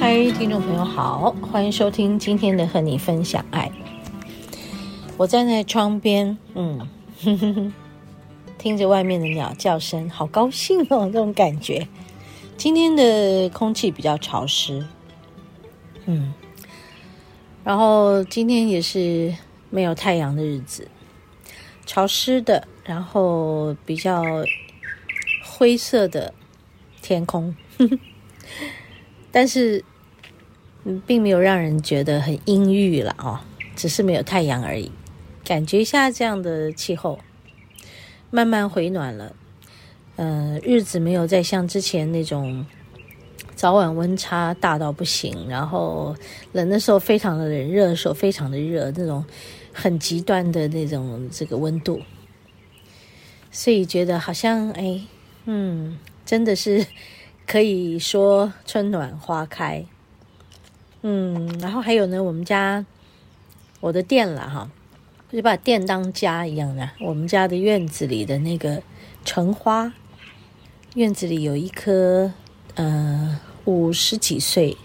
嗨，听众朋友好，欢迎收听今天的和你分享爱。我站在窗边，嗯，呵呵呵，听着外面的鸟叫声，好高兴哦，这种感觉。今天的空气比较潮湿，嗯，然后今天也是没有太阳的日子，潮湿的，然后比较灰色的天空，呵呵，但是。并没有让人觉得很阴郁了哦，只是没有太阳而已。感觉一下这样的气候，慢慢回暖了。呃，日子没有再像之前那种早晚温差大到不行，然后冷的时候非常的冷，热的时候非常的热，那种很极端的那种这个温度。所以觉得好像哎，嗯，真的是可以说春暖花开。嗯，然后还有呢，我们家我的店了哈，就把店当家一样的。我们家的院子里的那个橙花，院子里有一棵呃五十几岁，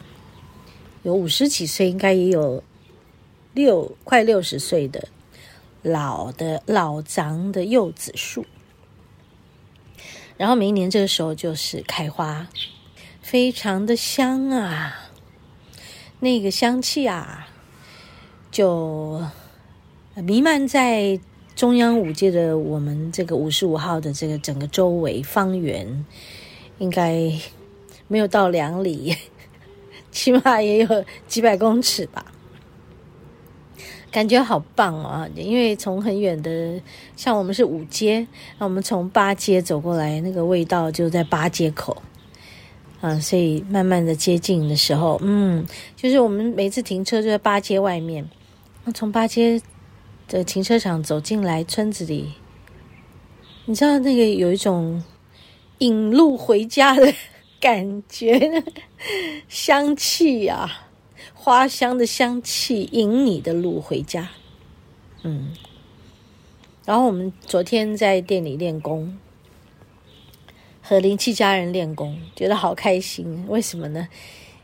有五十几岁，应该也有六快六十岁的老的老长的柚子树。然后每年这个时候就是开花，非常的香啊。那个香气啊，就弥漫在中央五街的我们这个五十五号的这个整个周围方圆，应该没有到两里，起码也有几百公尺吧。感觉好棒啊！因为从很远的，像我们是五街，那我们从八街走过来，那个味道就在八街口。啊，所以慢慢的接近的时候，嗯，就是我们每次停车就在八街外面，那从八街的停车场走进来村子里，你知道那个有一种引路回家的 感觉，香气啊，花香的香气引你的路回家，嗯，然后我们昨天在店里练功。和灵气家人练功，觉得好开心。为什么呢？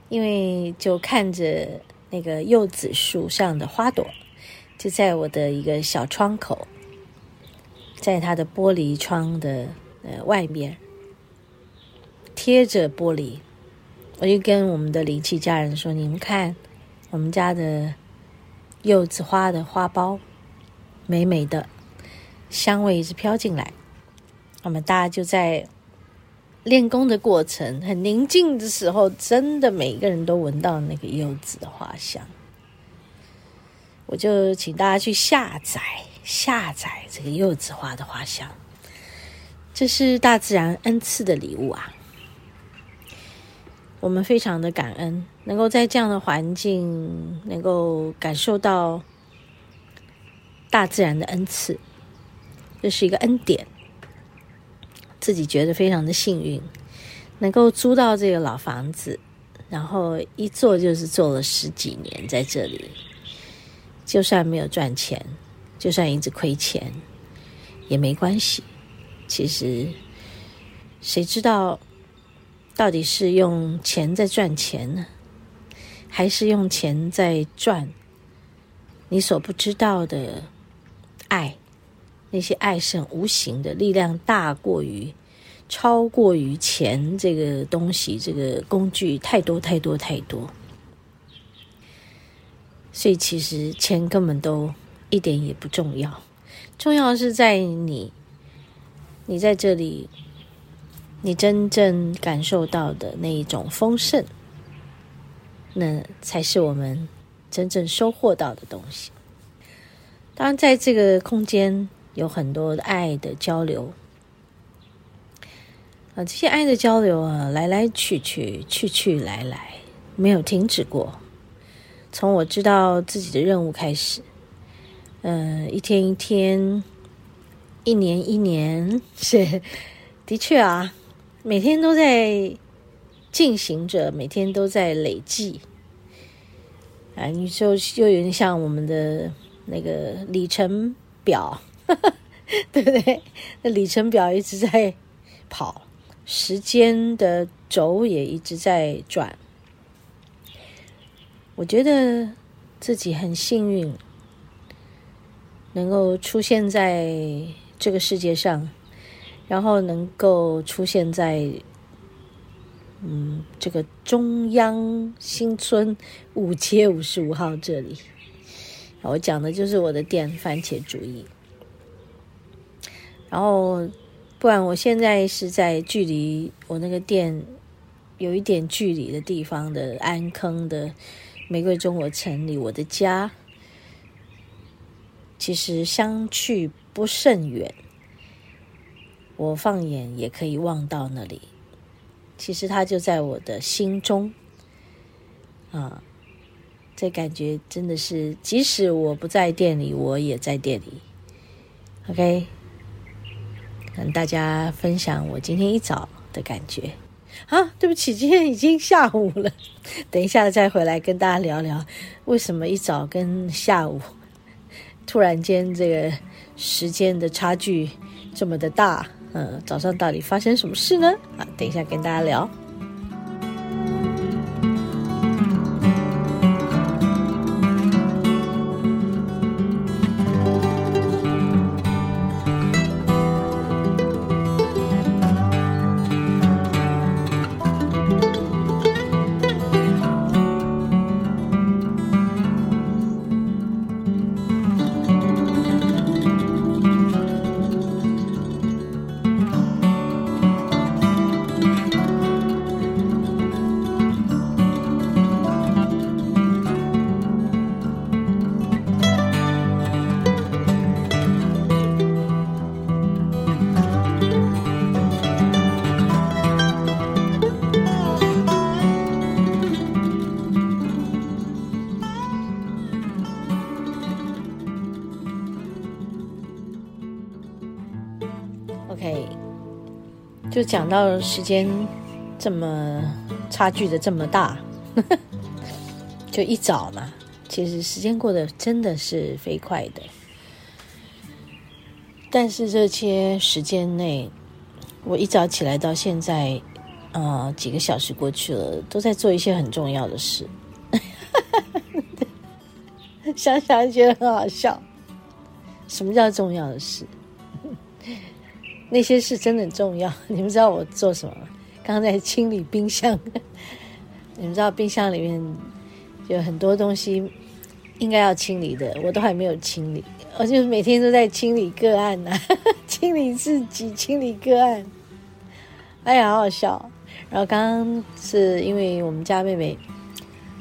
因为就看着那个柚子树上的花朵，就在我的一个小窗口，在它的玻璃窗的呃外面贴着玻璃，我就跟我们的灵气家人说：“你们看，我们家的柚子花的花苞，美美的，香味一直飘进来。我们大家就在。”练功的过程很宁静的时候，真的每一个人都闻到那个柚子的花香。我就请大家去下载下载这个柚子花的花香，这是大自然恩赐的礼物啊！我们非常的感恩，能够在这样的环境，能够感受到大自然的恩赐，这是一个恩典。自己觉得非常的幸运，能够租到这个老房子，然后一做就是做了十几年在这里。就算没有赚钱，就算一直亏钱，也没关系。其实，谁知道到底是用钱在赚钱呢，还是用钱在赚你所不知道的爱？那些爱是很无形的力量，大过于、超过于钱这个东西，这个工具太多太多太多。所以其实钱根本都一点也不重要，重要的是在你，你在这里，你真正感受到的那一种丰盛，那才是我们真正收获到的东西。当然，在这个空间。有很多爱的交流啊，这些爱的交流啊，来来去去，去去来来，没有停止过。从我知道自己的任务开始，嗯、一天一天，一年一年，是的确啊，每天都在进行着，每天都在累计。啊，你就又有点像我们的那个里程表，呵 呵对不对？那里程表一直在跑，时间的轴也一直在转。我觉得自己很幸运，能够出现在这个世界上，然后能够出现在嗯这个中央新村五街五十五号这里。我讲的就是我的店番茄主义。然后，不然我现在是在距离我那个店有一点距离的地方的安坑的。玫瑰中国城里，我的家其实相去不甚远，我放眼也可以望到那里。其实它就在我的心中啊，这感觉真的是，即使我不在店里，我也在店里。OK，跟大家分享我今天一早的感觉。啊，对不起，今天已经下午了，等一下再回来跟大家聊聊，为什么一早跟下午突然间这个时间的差距这么的大？嗯，早上到底发生什么事呢？啊，等一下跟大家聊。就讲到时间这么差距的这么大，就一早嘛，其实时间过得真的是飞快的。但是这些时间内，我一早起来到现在，呃，几个小时过去了，都在做一些很重要的事。想想觉得很好笑。什么叫重要的事？那些事真的很重要。你们知道我做什么吗？刚刚在清理冰箱。你们知道冰箱里面有很多东西应该要清理的，我都还没有清理。我就每天都在清理个案呐、啊，清理自己，清理个案。哎呀，好好笑。然后刚刚是因为我们家妹妹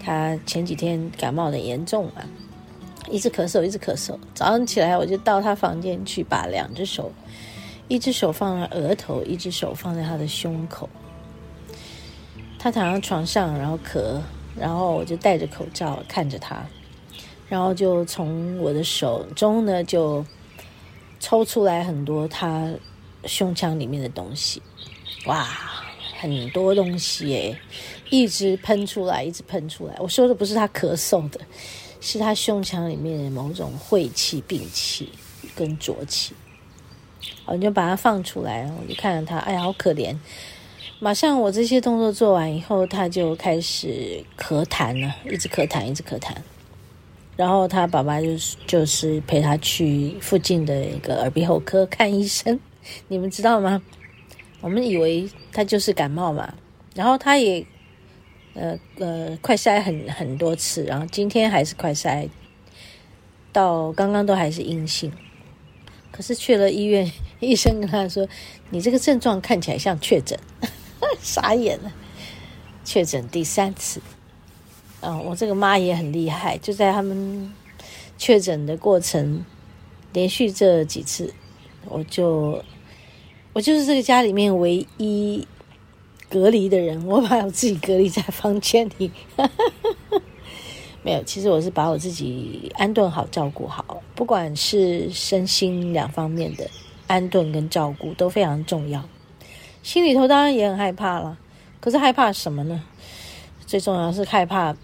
她前几天感冒的严重嘛，一直咳嗽，一直咳嗽。早上起来我就到她房间去，把两只手。一只手放在额头，一只手放在他的胸口。他躺在床上，然后咳，然后我就戴着口罩看着他，然后就从我的手中呢就抽出来很多他胸腔里面的东西，哇，很多东西诶，一直喷出来，一直喷出来。我说的不是他咳嗽的，是他胸腔里面的某种晦气、病气跟浊气。我就把它放出来，我就看着他，哎呀，好可怜。马上我这些动作做完以后，他就开始咳痰了，一直咳痰，一直咳痰。然后他爸爸就是就是陪他去附近的一个耳鼻喉科看医生。你们知道吗？我们以为他就是感冒嘛。然后他也呃呃快筛很很多次，然后今天还是快筛，到刚刚都还是阴性。可是去了医院，医生跟他说：“你这个症状看起来像确诊。”傻眼了，确诊第三次。嗯、哦，我这个妈也很厉害，就在他们确诊的过程，连续这几次，我就我就是这个家里面唯一隔离的人，我把我自己隔离在房间里。没有，其实我是把我自己安顿好、照顾好，不管是身心两方面的安顿跟照顾都非常重要。心里头当然也很害怕了，可是害怕什么呢？最重要是害怕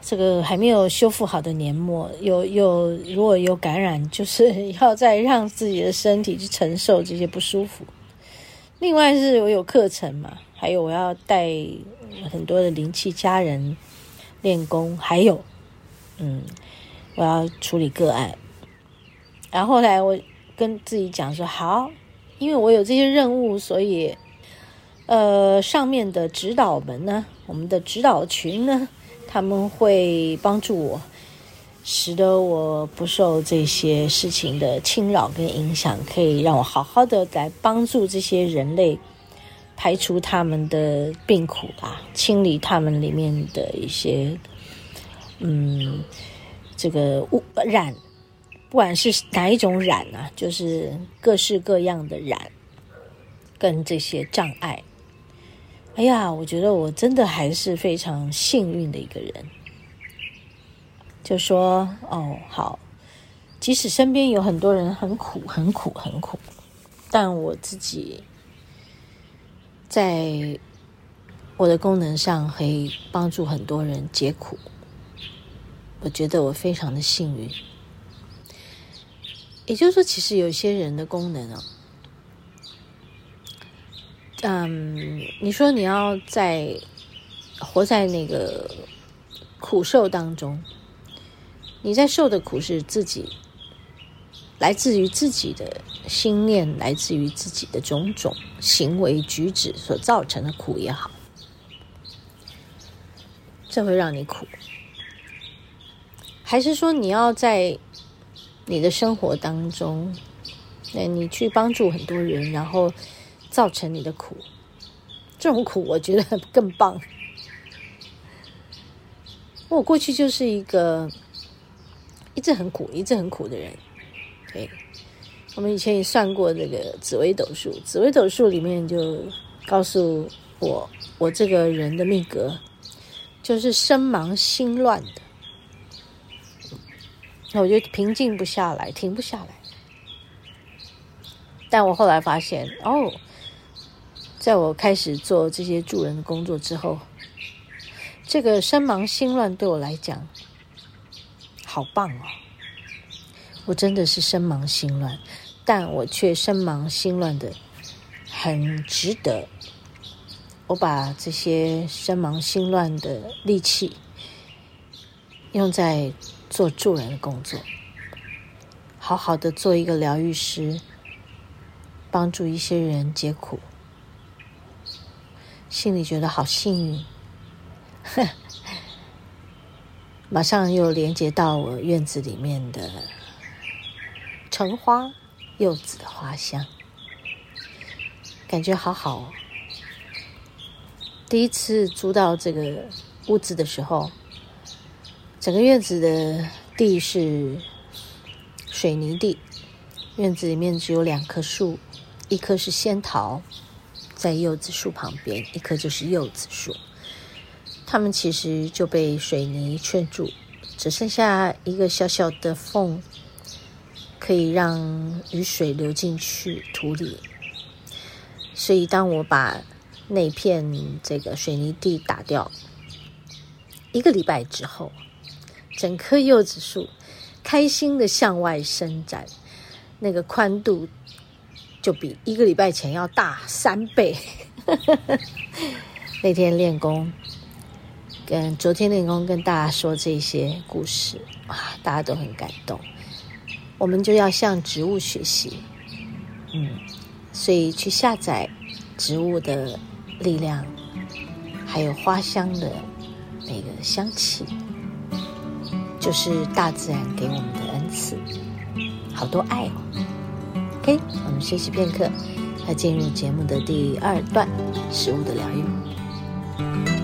这个还没有修复好的黏膜，有有如果有感染，就是 要再让自己的身体去承受这些不舒服。另外是我有课程嘛，还有我要带很多的灵气家人。练功，还有，嗯，我要处理个案。然后后来我跟自己讲说：“好，因为我有这些任务，所以，呃，上面的指导们呢，我们的指导群呢，他们会帮助我，使得我不受这些事情的侵扰跟影响，可以让我好好的来帮助这些人类。”排除他们的病苦啊，清理他们里面的一些，嗯，这个污染，不管是哪一种染啊，就是各式各样的染，跟这些障碍。哎呀，我觉得我真的还是非常幸运的一个人。就说哦，好，即使身边有很多人很苦、很苦、很苦，但我自己。在我的功能上，可以帮助很多人解苦。我觉得我非常的幸运。也就是说，其实有些人的功能哦，嗯，你说你要在活在那个苦受当中，你在受的苦是自己。来自于自己的心念，来自于自己的种种行为举止所造成的苦也好，这会让你苦，还是说你要在你的生活当中，那你去帮助很多人，然后造成你的苦，这种苦我觉得更棒。我过去就是一个一直很苦、一直很苦的人。对，我们以前也算过这个紫微斗数，紫微斗数里面就告诉我，我这个人的命格就是身忙心乱的，那我就平静不下来，停不下来。但我后来发现，哦，在我开始做这些助人的工作之后，这个身忙心乱对我来讲，好棒哦。我真的是身忙心乱，但我却身忙心乱的很值得。我把这些身忙心乱的力气用在做助人的工作，好好的做一个疗愈师，帮助一些人解苦，心里觉得好幸运。马上又连接到我院子里面的。橙花、柚子的花香，感觉好好哦。第一次租到这个屋子的时候，整个院子的地是水泥地，院子里面只有两棵树，一棵是仙桃，在柚子树旁边，一棵就是柚子树。它们其实就被水泥圈住，只剩下一个小小的缝。可以让雨水流进去土里，所以当我把那片这个水泥地打掉，一个礼拜之后，整棵柚子树开心的向外伸展，那个宽度就比一个礼拜前要大三倍。那天练功，跟昨天练功跟大家说这些故事，哇，大家都很感动。我们就要向植物学习，嗯，所以去下载植物的力量，还有花香的那个香气，就是大自然给我们的恩赐，好多爱哦。OK，我们休息片刻，要进入节目的第二段——食物的疗愈。